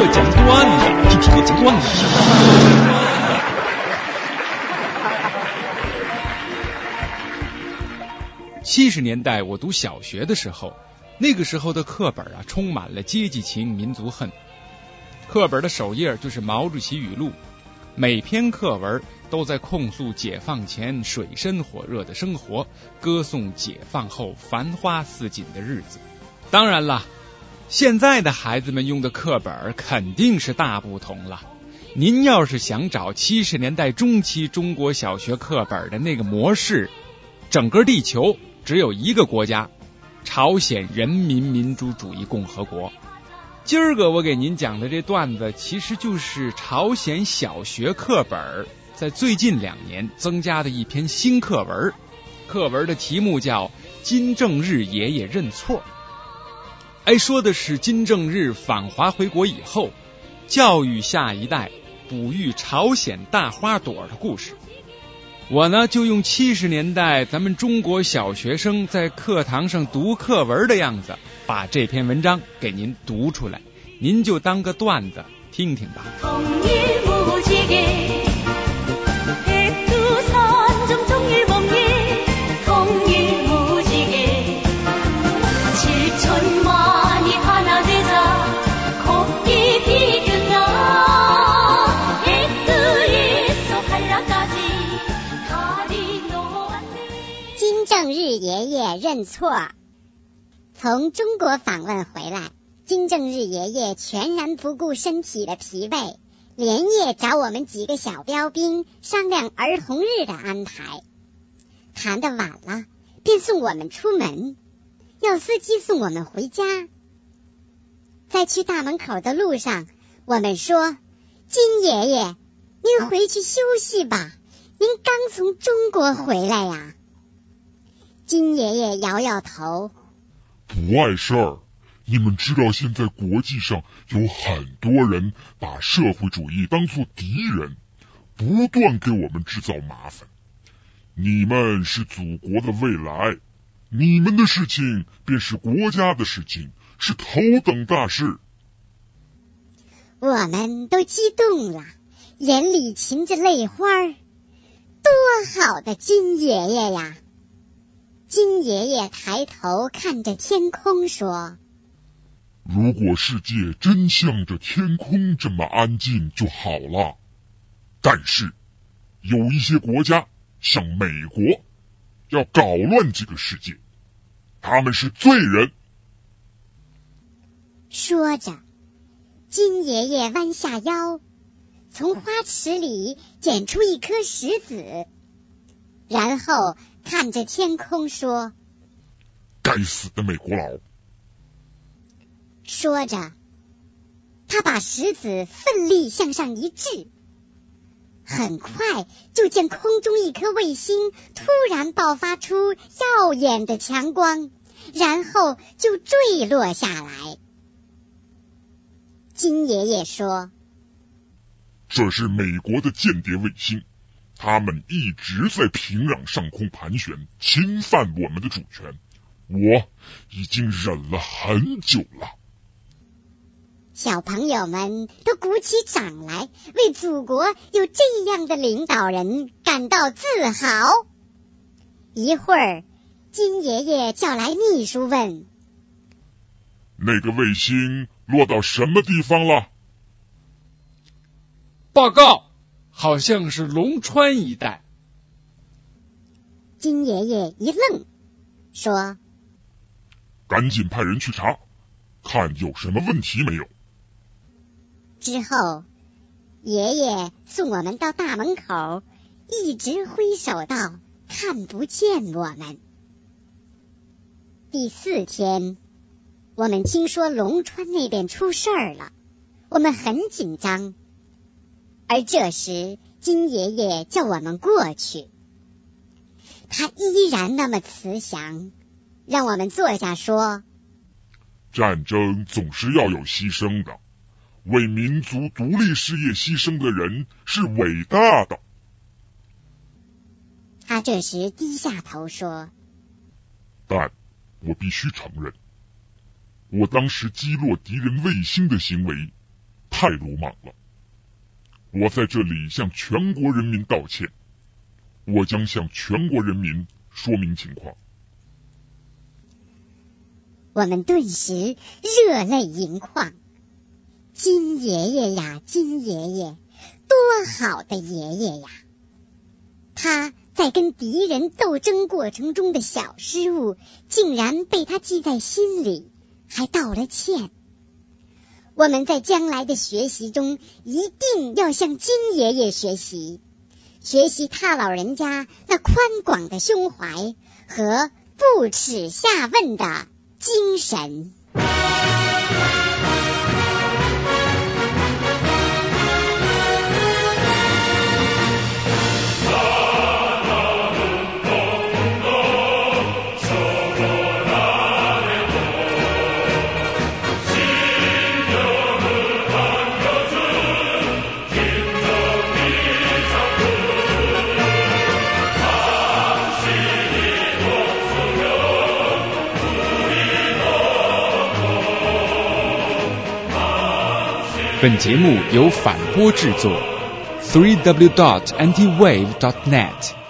我讲段子，听听我讲段子。七十年代我读小学的时候，那个时候的课本啊，充满了阶级情、民族恨。课本的首页就是毛主席语录，每篇课文都在控诉解放前水深火热的生活，歌颂解放后繁花似锦的日子。当然了，现在的孩子们用的课本肯定是大不同了。您要是想找七十年代中期中国小学课本的那个模式，整个地球。只有一个国家，朝鲜人民民主主义共和国。今儿个我给您讲的这段子，其实就是朝鲜小学课本在最近两年增加的一篇新课文。课文的题目叫《金正日爷爷认错》。哎，说的是金正日访华回国以后，教育下一代、哺育朝鲜大花朵的故事。我呢，就用七十年代咱们中国小学生在课堂上读课文的样子，把这篇文章给您读出来，您就当个段子听听吧。正日爷爷认错，从中国访问回来，金正日爷爷全然不顾身体的疲惫，连夜找我们几个小标兵商量儿童日的安排。谈的晚了，便送我们出门，要司机送我们回家。在去大门口的路上，我们说：“金爷爷，您回去休息吧，您刚从中国回来呀。”金爷爷摇摇头，不碍事儿。你们知道，现在国际上有很多人把社会主义当做敌人，不断给我们制造麻烦。你们是祖国的未来，你们的事情便是国家的事情，是头等大事。我们都激动了，眼里噙着泪花儿。多好的金爷爷呀！金爷爷抬头看着天空说：“如果世界真像这天空这么安静就好了。但是有一些国家，像美国，要搞乱这个世界，他们是罪人。”说着，金爷爷弯下腰，从花池里捡出一颗石子，然后。看着天空说：“该死的美国佬！”说着，他把石子奋力向上一掷，很快就见空中一颗卫星突然爆发出耀眼的强光，然后就坠落下来。金爷爷说：“这是美国的间谍卫星。”他们一直在平壤上空盘旋，侵犯我们的主权。我已经忍了很久了。小朋友们都鼓起掌来，为祖国有这样的领导人感到自豪。一会儿，金爷爷叫来秘书问：“那个卫星落到什么地方了？”报告。好像是龙川一带。金爷爷一愣，说：“赶紧派人去查，看有什么问题没有。”之后，爷爷送我们到大门口，一直挥手道：“看不见我们。”第四天，我们听说龙川那边出事儿了，我们很紧张。而这时，金爷爷叫我们过去，他依然那么慈祥，让我们坐下说：“战争总是要有牺牲的，为民族独立事业牺牲的人是伟大的。”他这时低下头说：“但我必须承认，我当时击落敌人卫星的行为。”太鲁莽了。我在这里向全国人民道歉，我将向全国人民说明情况。我们顿时热泪盈眶。金爷爷呀，金爷爷，多好的爷爷呀！他在跟敌人斗争过程中的小失误，竟然被他记在心里，还道了歉。我们在将来的学习中，一定要向金爷爷学习，学习他老人家那宽广的胸怀和不耻下问的精神。本节目由反播制作，three w dot antiwave dot net。